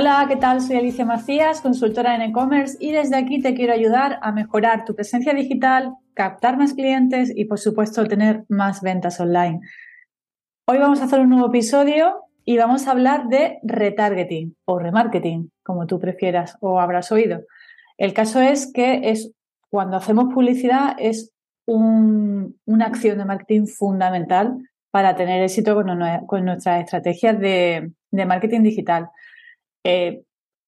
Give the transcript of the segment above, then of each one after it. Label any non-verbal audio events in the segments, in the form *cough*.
Hola, ¿qué tal? Soy Alicia Macías, consultora en e-commerce y desde aquí te quiero ayudar a mejorar tu presencia digital, captar más clientes y por supuesto tener más ventas online. Hoy vamos a hacer un nuevo episodio y vamos a hablar de retargeting o remarketing, como tú prefieras o habrás oído. El caso es que es cuando hacemos publicidad es una acción de marketing fundamental para tener éxito con, nuestras estrategias de marketing digital. Eh,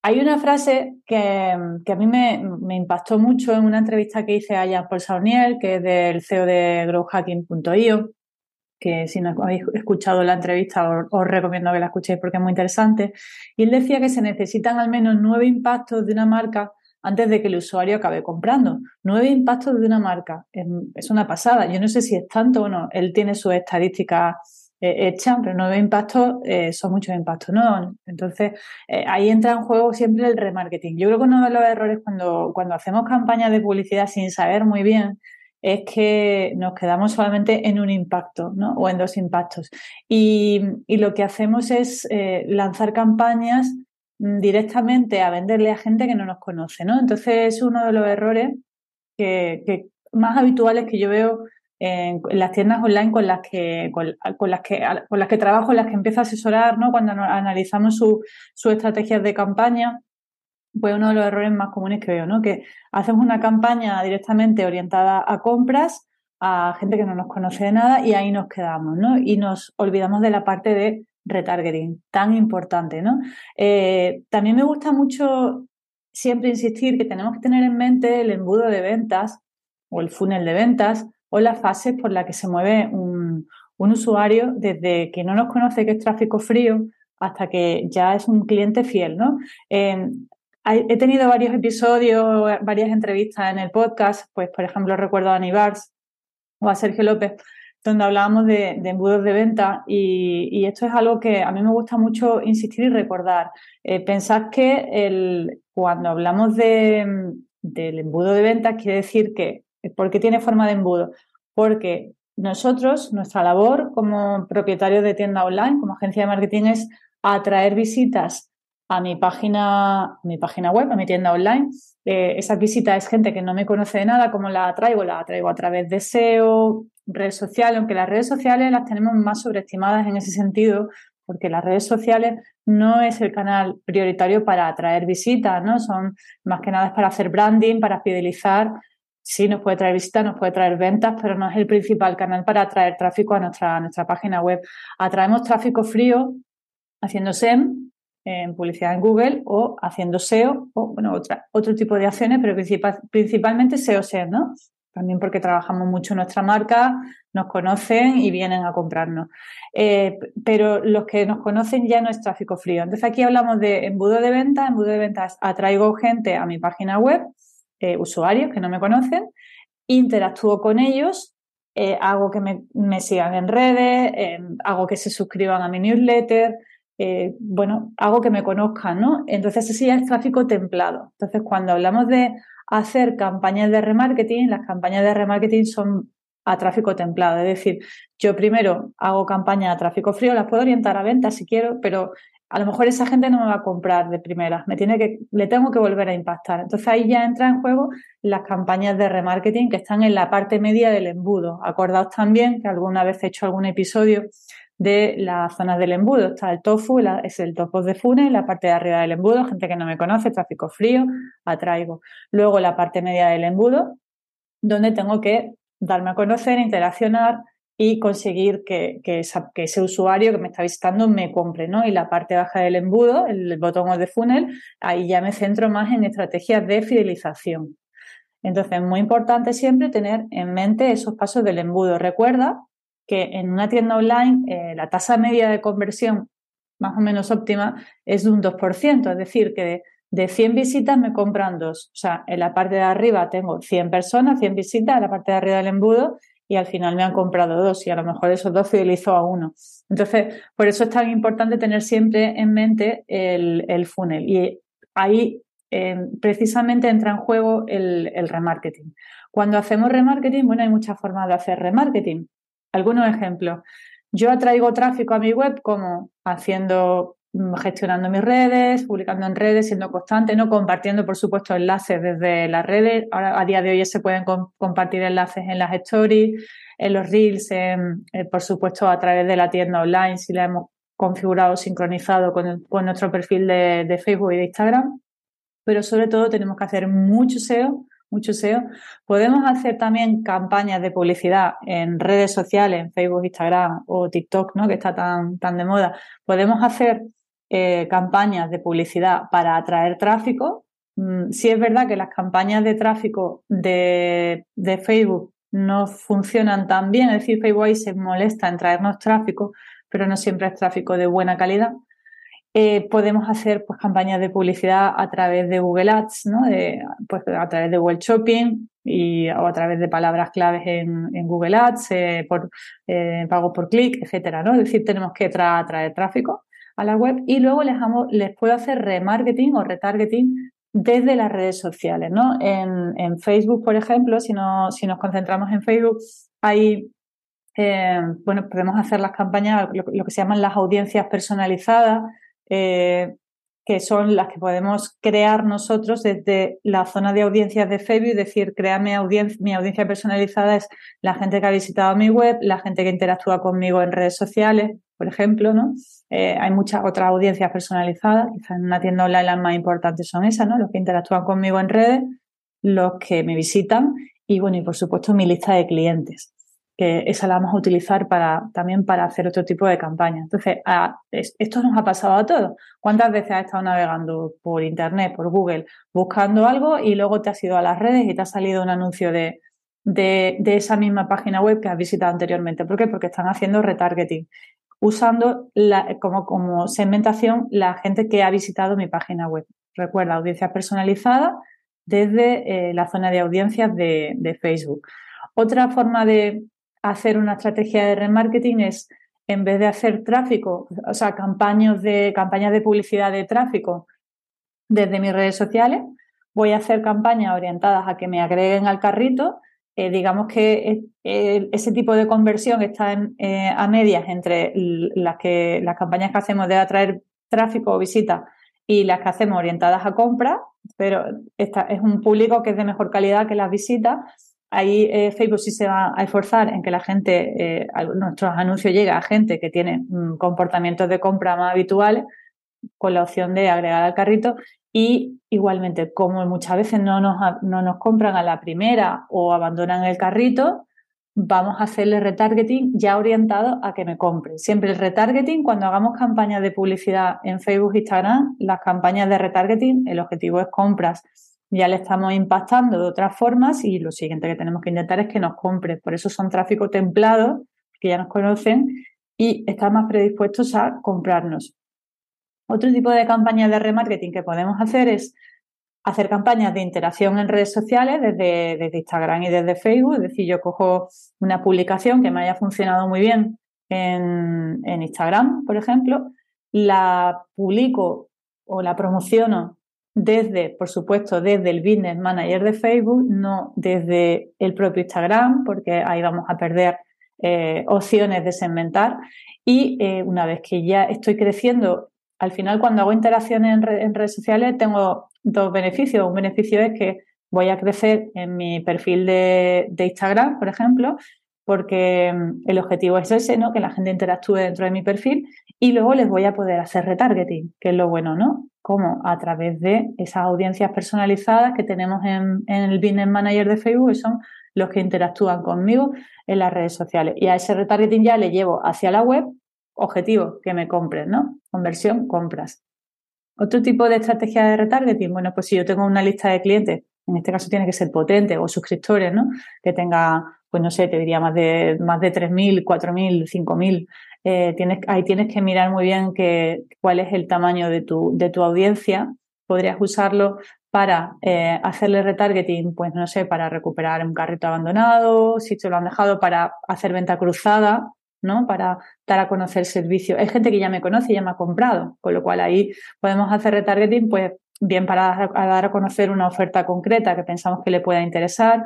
hay una frase que, a mí me, impactó mucho en una entrevista que hice a Jean-Paul Saunier, que es del CEO de growhacking.io, que si no habéis escuchado la entrevista os, os, recomiendo que la escuchéis porque es muy interesante. Y él decía que se necesitan al menos nueve impactos de una marca antes de que el usuario acabe comprando. Nueve impactos de una marca. Es, una pasada. Yo no sé si es tanto o no. Él tiene sus estadísticas eh, echan, pero nueve impactos eh, son muchos impactos, ¿no? Entonces, eh, ahí entra en juego siempre el remarketing. Yo creo que uno de los errores cuando, cuando hacemos campañas de publicidad sin saber muy bien es que nos quedamos solamente en un impacto, ¿no? O en dos impactos. Y, lo que hacemos es lanzar campañas mm, directamente a venderle a gente que no nos conoce, ¿no? Entonces, es uno de los errores que, que más habituales que yo veo en, las tiendas online con las que con, las que con las que trabajo, las que empiezo a asesorar, ¿no? Cuando analizamos sus su estrategias de campaña, pues uno de los errores más comunes que veo, ¿no? Que hacemos una campaña directamente orientada a compras a gente que no nos conoce de nada y ahí nos quedamos, ¿no? Y nos olvidamos de la parte de retargeting, tan importante, ¿no? Eh, también me gusta mucho siempre insistir que tenemos que tener en mente el embudo de ventas o el funnel de ventas o las fases por las que se mueve un, usuario desde que no nos conoce que es tráfico frío hasta que ya es un cliente fiel, ¿no? He tenido varios episodios, varias entrevistas en el podcast, pues por ejemplo recuerdo a Anibars o a Sergio López, donde hablábamos de, embudos de venta y, esto es algo que a mí me gusta mucho insistir y recordar. Eh, pensad que el, cuando hablamos de, del embudo de venta quiere decir que ¿Por qué tiene forma de embudo? Porque nosotros, nuestra labor como propietario de tienda online, como agencia de marketing, es atraer visitas a mi página, mi página web, a mi tienda online. Eh, esa visita es gente que no me conoce de nada, ¿cómo la atraigo? La atraigo a través de SEO, redes sociales, aunque las redes sociales las tenemos más sobreestimadas en ese sentido, porque las redes sociales no es el canal prioritario para atraer visitas, ¿no? Son más que nada para hacer branding, para fidelizar sí nos puede traer visitas, nos puede traer ventas, pero no es el principal canal para atraer tráfico a nuestra, nuestra página web. Atraemos tráfico frío haciendo SEM, en publicidad en Google o haciendo SEO o bueno, otra, otro tipo de acciones, pero principalmente SEO-SEM, ¿no? También porque trabajamos mucho nuestra marca, nos conocen y vienen a comprarnos. Eh, pero los que nos conocen ya no es tráfico frío. Entonces aquí hablamos de embudo de venta. Embudo de ventas atraigo gente a mi página web eh, usuarios que no me conocen, interactúo con ellos, eh, hago que me, sigan en redes, eh, hago que se suscriban a mi newsletter, bueno, hago que me conozcan, ¿no? Entonces ese ya es tráfico templado. Entonces cuando hablamos de hacer campañas de remarketing, las campañas de remarketing son a tráfico templado. Es decir, yo primero hago campañas a tráfico frío, las puedo orientar a ventas si quiero, pero a lo mejor esa gente no me va a comprar de primera, me tiene que, le tengo que volver a impactar. Entonces ahí ya entra en juego las campañas de remarketing que están en la parte media del embudo. Acordaos también que alguna vez he hecho algún episodio de las zonas del embudo. Está el tofu, es el topo de funnel, la parte de arriba del embudo, gente que no me conoce, tráfico frío, atraigo. Luego la parte media del embudo, donde tengo que darme a conocer, interaccionar, y conseguir que, ese usuario que me está visitando me compre, ¿no? Y la parte baja del embudo, el botón de funnel, ahí ya me centro más en estrategias de fidelización. Entonces, es muy importante siempre tener en mente esos pasos del embudo. Recuerda que en una tienda online eh, la tasa media de conversión más o menos óptima es de un 2%, es decir, que de, de 100 visitas me compran dos. O sea, en la parte de arriba tengo 100 personas, 100 visitas, en la parte de arriba del embudo y al final me han comprado dos y a lo mejor esos dos fidelizó a uno. Entonces, por eso es tan importante tener siempre en mente el, funnel y ahí precisamente entra en juego el, el remarketing. Cuando hacemos remarketing, bueno, hay muchas formas de hacer remarketing. Algunos ejemplos. Yo atraigo tráfico a mi web como haciendo gestionando mis redes, publicando en redes, siendo constante, ¿no? Compartiendo, por supuesto, enlaces desde las redes. Ahora, a día de hoy ya se pueden compartir enlaces en las stories, en los reels, eh, por supuesto, a través de la tienda online, si la hemos configurado, sincronizado con, nuestro perfil de, de Facebook y de Instagram. Pero sobre todo tenemos que hacer mucho SEO, mucho SEO. Podemos hacer también campañas de publicidad en redes sociales, en Facebook, Instagram o TikTok, ¿no? Que está tan, tan de moda. Podemos hacer eh, campañas de publicidad para atraer tráfico. Mm, sí es verdad que las campañas de tráfico de, de Facebook no funcionan tan bien, es decir, Facebook se molesta en traernos tráfico, pero no siempre es tráfico de buena calidad. Eh, podemos hacer pues, campañas de publicidad a través de Google Ads, ¿no? De, pues, a través de Google Shopping y, o a través de palabras claves en, Google Ads, eh, por pago por clic, etcétera, ¿no? Es decir, tenemos que traer tráfico a la web y luego les, puedo hacer remarketing o retargeting desde las redes sociales, ¿no? En, Facebook, por ejemplo, si, si nos concentramos en Facebook, hay bueno, podemos hacer las campañas, lo, que se llaman las audiencias personalizadas, eh, que son las que podemos crear nosotros desde la zona de audiencias de Facebook, es decir, crear mi audiencia personalizada es la gente que ha visitado mi web, la gente que interactúa conmigo en redes sociales, por ejemplo, ¿no? Eh, hay muchas otras audiencias personalizadas, quizás en una tienda online las más importantes son esas, ¿no? Los que interactúan conmigo en redes, los que me visitan y, bueno, y por supuesto mi lista de clientes que esa la vamos a utilizar para, también para hacer otro tipo de campaña. Entonces, esto nos ha pasado a todos. ¿Cuántas veces has estado navegando por Internet, por Google, buscando algo y luego te has ido a las redes y te ha salido un anuncio de, de, esa misma página web que has visitado anteriormente? ¿Por qué? Porque están haciendo retargeting, usando como, segmentación la gente que ha visitado mi página web. Recuerda, audiencias personalizadas desde eh, la zona de audiencias de, Facebook. Otra forma de, hacer una estrategia de remarketing es, en vez de hacer tráfico, o sea, campañas de publicidad de tráfico desde mis redes sociales, voy a hacer campañas orientadas a que me agreguen al carrito. Eh, digamos que eh, ese tipo de conversión está eh, a medias entre las, que, las campañas que hacemos de atraer tráfico o visita y las que hacemos orientadas a compra, pero esta es un público que es de mejor calidad que las visitas Ahí eh, Facebook sí se va a esforzar en que la gente, eh, nuestros anuncios lleguen a gente que tiene mm, comportamientos de compra más habituales, con la opción de agregar al carrito. Y igualmente, como muchas veces no nos, no nos compran a la primera o abandonan el carrito, vamos a hacerle retargeting ya orientado a que me compren. Siempre el retargeting, cuando hagamos campañas de publicidad en Facebook Instagram, las campañas de retargeting, el objetivo es compras ya le estamos impactando de otras formas y lo siguiente que tenemos que intentar es que nos compre. Por eso son tráfico templado, que ya nos conocen y están más predispuestos a comprarnos. Otro tipo de campaña de remarketing que podemos hacer es hacer campañas de interacción en redes sociales desde, desde Instagram y desde Facebook. Es decir, yo cojo una publicación que me haya funcionado muy bien en, en Instagram, por ejemplo, la publico o la promociono desde, por supuesto, desde el Business Manager de Facebook, no desde el propio Instagram, porque ahí vamos a perder eh, opciones de segmentar. Y eh, una vez que ya estoy creciendo, al final cuando hago interacciones en, redes sociales tengo dos beneficios. Un beneficio es que voy a crecer en mi perfil de, Instagram, por ejemplo, porque mm, el objetivo es ese, ¿no? Que la gente interactúe dentro de mi perfil y luego les voy a poder hacer retargeting, que es lo bueno, ¿no? Como a través de esas audiencias personalizadas que tenemos en, el Business Manager de Facebook, que son los que interactúan conmigo en las redes sociales. Y a ese retargeting ya le llevo hacia la web, objetivo, que me compren, ¿no? Conversión, compras. Otro tipo de estrategia de retargeting, bueno, pues si yo tengo una lista de clientes, en este caso tiene que ser potente, o suscriptores, ¿no? Que tenga pues no sé, te diría más de, más de 3.000, 4.000, 5.000. Eh, tienes, ahí tienes que mirar muy bien que, cuál es el tamaño de tu, de tu audiencia. Podrías usarlo para eh, hacerle retargeting, pues no sé, para recuperar un carrito abandonado, si te lo han dejado para hacer venta cruzada, ¿no? Para dar a conocer servicio. Hay gente que ya me conoce y ya me ha comprado, con lo cual ahí podemos hacer retargeting, pues bien para dar a conocer una oferta concreta que pensamos que le pueda interesar,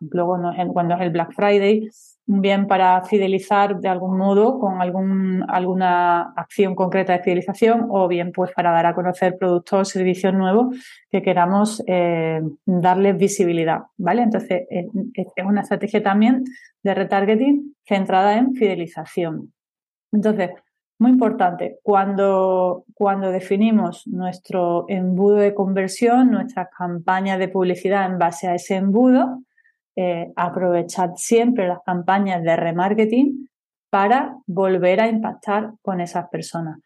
luego cuando es el Black Friday, bien para fidelizar de algún modo con algún, alguna acción concreta de fidelización o bien pues para dar a conocer productos o servicios nuevos que queramos eh, darles visibilidad, ¿vale? Entonces es una estrategia también de retargeting centrada en fidelización. Entonces, muy importante, cuando, cuando definimos nuestro embudo de conversión, nuestras campañas de publicidad en base a ese embudo, eh, aprovechar siempre las campañas de remarketing para volver a impactar con esas personas.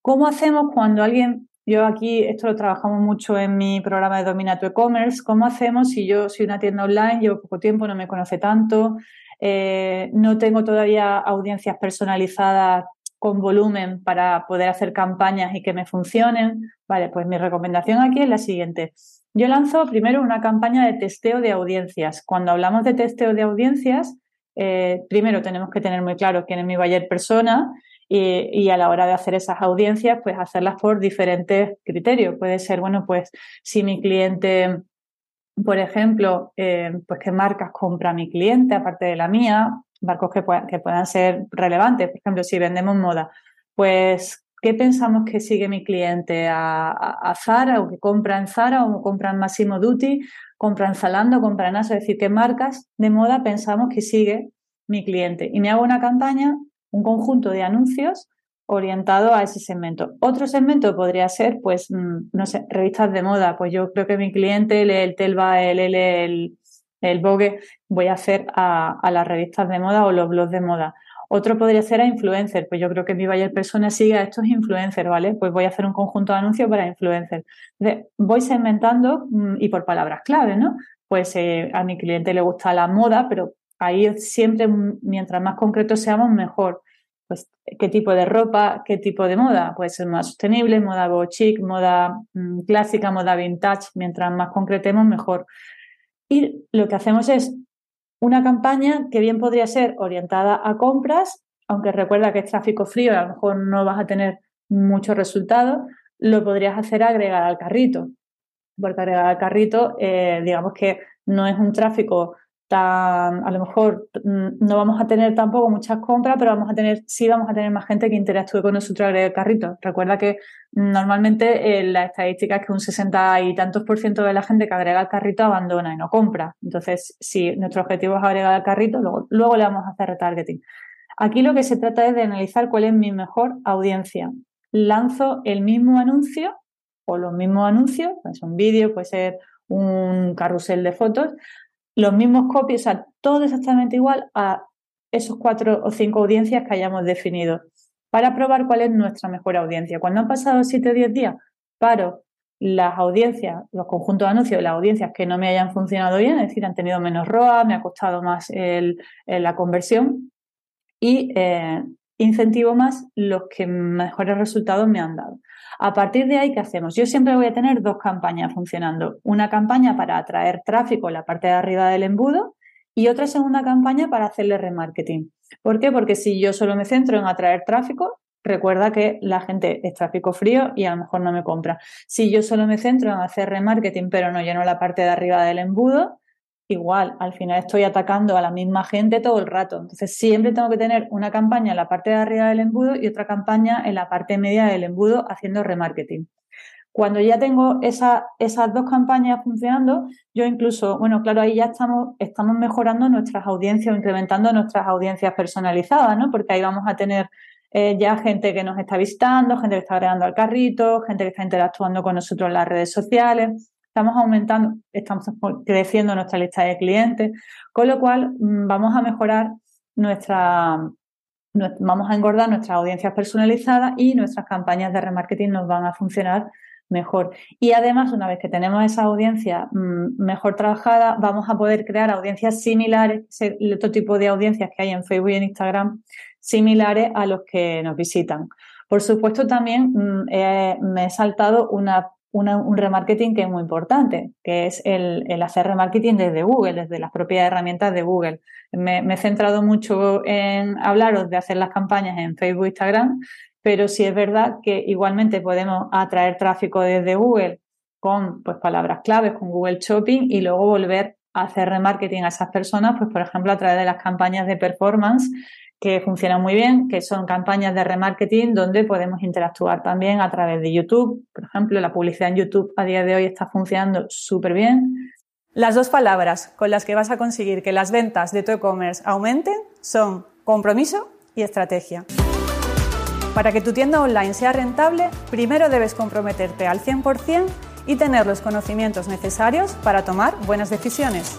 ¿Cómo hacemos cuando alguien, yo aquí esto lo trabajamos mucho en mi programa de Domina tu e-commerce, ¿cómo hacemos si yo soy una tienda online, llevo poco tiempo, no me conoce tanto, eh, no tengo todavía audiencias personalizadas con volumen para poder hacer campañas y que me funcionen. Vale, pues mi recomendación aquí es la siguiente. Yo lanzo primero una campaña de testeo de audiencias. Cuando hablamos de testeo de audiencias, eh, primero tenemos que tener muy claro quién es mi buyer persona y, a la hora de hacer esas audiencias, pues hacerlas por diferentes criterios. Puede ser, bueno, pues si mi cliente, por ejemplo, eh, pues qué marcas compra mi cliente aparte de la mía, barcos que, que puedan ser relevantes. Por ejemplo, si vendemos moda, pues ¿qué pensamos que sigue mi cliente? ¿A, Zara o que compra en Zara o compra en Massimo Duty? ¿Compra en Zalando? ¿Compra en Asa? Es decir, ¿qué marcas de moda pensamos que sigue mi cliente? Y me hago una campaña, un conjunto de anuncios orientado a ese segmento. Otro segmento podría ser, pues, mm, no sé, revistas de moda. Pues yo creo que mi cliente lee el Telva, el, el, el el Vogue voy a hacer a, las revistas de moda o los blogs de moda. Otro podría ser a influencer, pues yo creo que mi buyer persona sigue a estos influencers, ¿vale? Pues voy a hacer un conjunto de anuncios para influencers. voy segmentando mm, y por palabras clave, ¿no? Pues eh, a mi cliente le gusta la moda, pero ahí siempre, mm, mientras más concretos seamos, mejor. Pues, ¿qué tipo de ropa? ¿Qué tipo de moda? Ser más sostenible, moda boho chic, moda mm, clásica, moda vintage. Mientras más concretemos, mejor. Y lo que hacemos es una campaña que bien podría ser orientada a compras, aunque recuerda que es tráfico frío y a lo mejor no vas a tener muchos resultados, lo podrías hacer agregar al carrito. Porque agregar al carrito, eh, digamos que no es un tráfico a lo mejor mm, no vamos a tener tampoco muchas compras, pero vamos a tener, sí vamos a tener más gente que interactúe con nosotros el carrito. Recuerda que normalmente la estadística es que un 60 y tantos por ciento de la gente que agrega el carrito abandona y no compra. Entonces, si nuestro objetivo es agregar al carrito, luego, luego le vamos a hacer retargeting. Aquí lo que se trata es de analizar cuál es mi mejor audiencia. Lanzo el mismo anuncio o los mismos anuncios, puede ser un vídeo, puede ser un carrusel de fotos, los mismos copies, o sea, todo exactamente igual a esos cuatro o cinco audiencias que hayamos definido para probar cuál es nuestra mejor audiencia. Cuando han pasado siete o diez días, paro las audiencias, los conjuntos de anuncios, las audiencias que no me hayan funcionado bien, es decir, han tenido menos ROA, me ha costado más la conversión y eh, incentivo más los que mejores resultados me han dado. A partir de ahí, ¿qué hacemos? Yo siempre voy a tener dos campañas funcionando. Una campaña para atraer tráfico en la parte de arriba del embudo y otra segunda campaña para hacerle remarketing. ¿Por qué? Porque si yo solo me centro en atraer tráfico, recuerda que la gente es tráfico frío y a lo mejor no me compra. Si yo solo me centro en hacer remarketing, pero no lleno la parte de arriba del embudo, igual, al final estoy atacando a la misma gente todo el rato. Entonces, siempre tengo que tener una campaña en la parte de arriba del embudo y otra campaña en la parte media del embudo haciendo remarketing. Cuando ya tengo esas dos campañas funcionando, yo incluso, bueno, claro, ahí ya estamos, estamos mejorando nuestras audiencias o incrementando nuestras audiencias personalizadas, ¿no? Porque ahí vamos a tener eh, ya gente que nos está visitando, gente que está agregando al carrito, gente que está interactuando con nosotros en las redes sociales estamos aumentando, estamos creciendo nuestra lista de clientes, con lo cual mm, vamos a mejorar nuestra, vamos a engordar nuestras audiencias personalizadas y nuestras campañas de remarketing nos van a funcionar mejor. Y además, una vez que tenemos esa audiencia mm, mejor trabajada, vamos a poder crear audiencias similares, el otro tipo de audiencias que hay en Facebook y en Instagram, similares a los que nos visitan. Por supuesto, también mm, me he saltado una un remarketing que es muy importante, que es el, hacer remarketing desde Google, desde las propias herramientas de Google. Me, he centrado mucho en hablaros de hacer las campañas en Facebook, Instagram, pero sí es verdad que igualmente podemos atraer tráfico desde Google con pues, palabras claves, con Google Shopping y luego volver hacer remarketing a esas personas, pues por ejemplo a través de las campañas de performance que funcionan muy bien, que son campañas de remarketing donde podemos interactuar también a través de YouTube. Por ejemplo, la publicidad en YouTube a día de hoy está funcionando súper bien. Las dos palabras con las que vas a conseguir que las ventas de tu e-commerce aumenten son compromiso y estrategia. Para que tu tienda online sea rentable, primero debes comprometerte al 100% y tener los conocimientos necesarios para tomar buenas decisiones.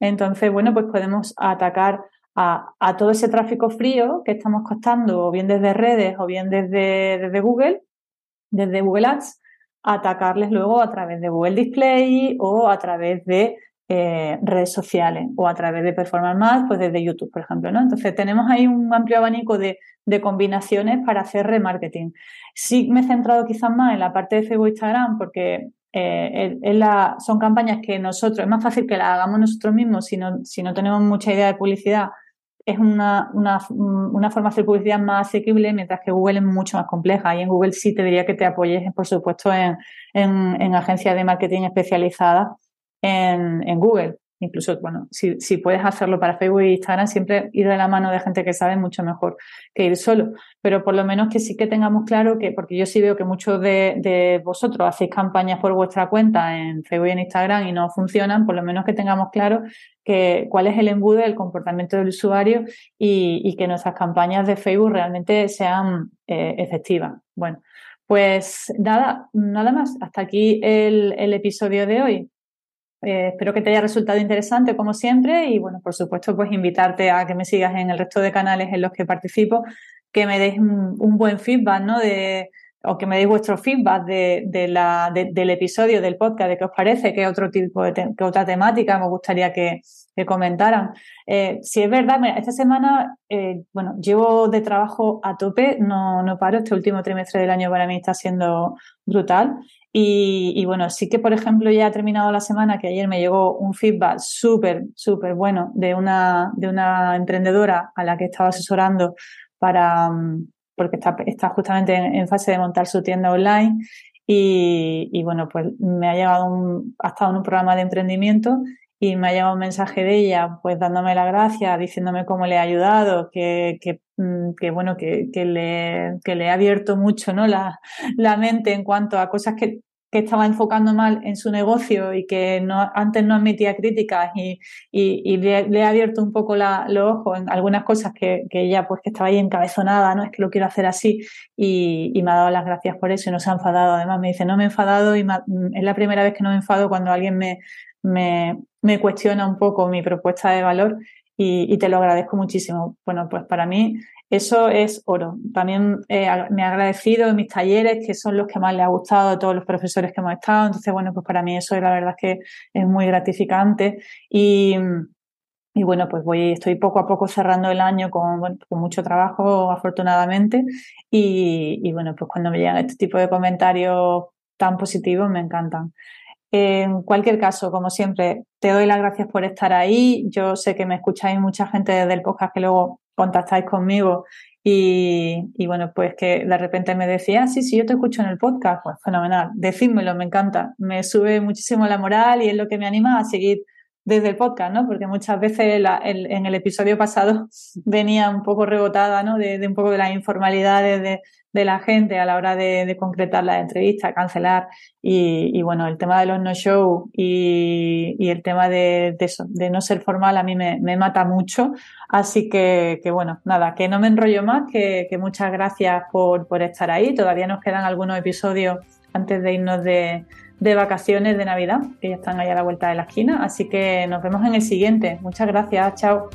Entonces, bueno, pues podemos atacar a, todo ese tráfico frío que estamos costando, o bien desde redes o bien desde, Google, desde Google Ads, atacarles luego a través de Google Display o a través de eh, redes sociales o a través de Performance Más, pues desde YouTube, por ejemplo, ¿no? Entonces tenemos ahí un amplio abanico de, de, combinaciones para hacer remarketing. Sí me he centrado quizás más en la parte de Facebook e Instagram porque eh, son campañas que nosotros, es más fácil que las hagamos nosotros mismos si no, si no tenemos mucha idea de publicidad. Es una, una, una forma de hacer publicidad más asequible, mientras que Google es mucho más compleja. Y en Google sí te diría que te apoyes, por supuesto, en, en, en agencias de marketing especializadas en, en Google. Incluso, bueno, si, si, puedes hacerlo para Facebook e Instagram, siempre ir de la mano de gente que sabe mucho mejor que ir solo. Pero por lo menos que sí que tengamos claro que, porque yo sí veo que muchos de, de vosotros hacéis campañas por vuestra cuenta en Facebook y en Instagram y no funcionan, por lo menos que tengamos claro que cuál es el embudo del comportamiento del usuario y, y que nuestras campañas de Facebook realmente sean eh, efectivas. Bueno, pues nada, nada más. Hasta aquí el, el episodio de hoy. Eh, espero que te haya resultado interesante como siempre y bueno, por supuesto, pues invitarte a que me sigas en el resto de canales en los que participo, que me deis un, buen feedback, ¿no? De, o que me deis vuestro feedback de, de la, del episodio del podcast, de qué os parece, qué otro tipo de qué otra temática me gustaría que, que comentaran. Eh, si es verdad, esta semana, eh, bueno, llevo de trabajo a tope, no, no paro, este último trimestre del año para mí está siendo brutal y, bueno, sí que, por ejemplo, ya ha terminado la semana que ayer me llegó un feedback súper, súper bueno de una, de una emprendedora a la que estaba asesorando para, mm, porque está, está justamente en, fase de montar su tienda online. Y, y, bueno, pues me ha llegado un, ha estado en un programa de emprendimiento y me ha llegado un mensaje de ella, pues dándome las gracias, diciéndome cómo le ha ayudado, que, que Mm, que bueno, que, que, le, que le ha abierto mucho ¿no? la, la mente en cuanto a cosas que, que estaba enfocando mal en su negocio y que no, antes no admitía críticas y, y, y le, ha abierto un poco la, los ojos en algunas cosas que, que, ella pues que estaba ahí encabezonada, ¿no? Es que lo quiero hacer así y, y, me ha dado las gracias por eso y no se ha enfadado. Además me dice, no me he enfadado y es la primera vez que no me enfado cuando alguien me, me, me cuestiona un poco mi propuesta de valor y, te lo agradezco muchísimo. Bueno, pues para mí eso es oro. También eh, me ha agradecido en mis talleres, que son los que más le ha gustado a todos los profesores que hemos estado. Entonces, bueno, pues para mí eso la verdad es que es muy gratificante. Y, bueno, pues voy, estoy poco a poco cerrando el año con, con mucho trabajo, afortunadamente. Y, y bueno, pues cuando me llegan este tipo de comentarios tan positivos, me encantan. En cualquier caso, como siempre, te doy las gracias por estar ahí. Yo sé que me escucháis mucha gente desde el podcast que luego contactáis conmigo y, y, bueno, pues que de repente me decía, ah, sí, sí, yo te escucho en el podcast, pues fenomenal, decídmelo, me encanta, me sube muchísimo la moral y es lo que me anima a seguir desde el podcast, ¿no? Porque muchas veces en el episodio pasado *laughs* venía un poco rebotada, ¿no? De, un poco de las informalidades de, la gente a la hora de, concretar la entrevista, cancelar y, bueno, el tema de los no-show y, el tema de, eso, de no ser formal a mí me, mata mucho. Así que, bueno, nada, que no me enrollo más, que, muchas gracias por, por estar ahí. Todavía nos quedan algunos episodios antes de irnos de vacaciones de Navidad, que ya están ahí a la vuelta de la esquina. Así que nos vemos en el siguiente. Muchas gracias, chao.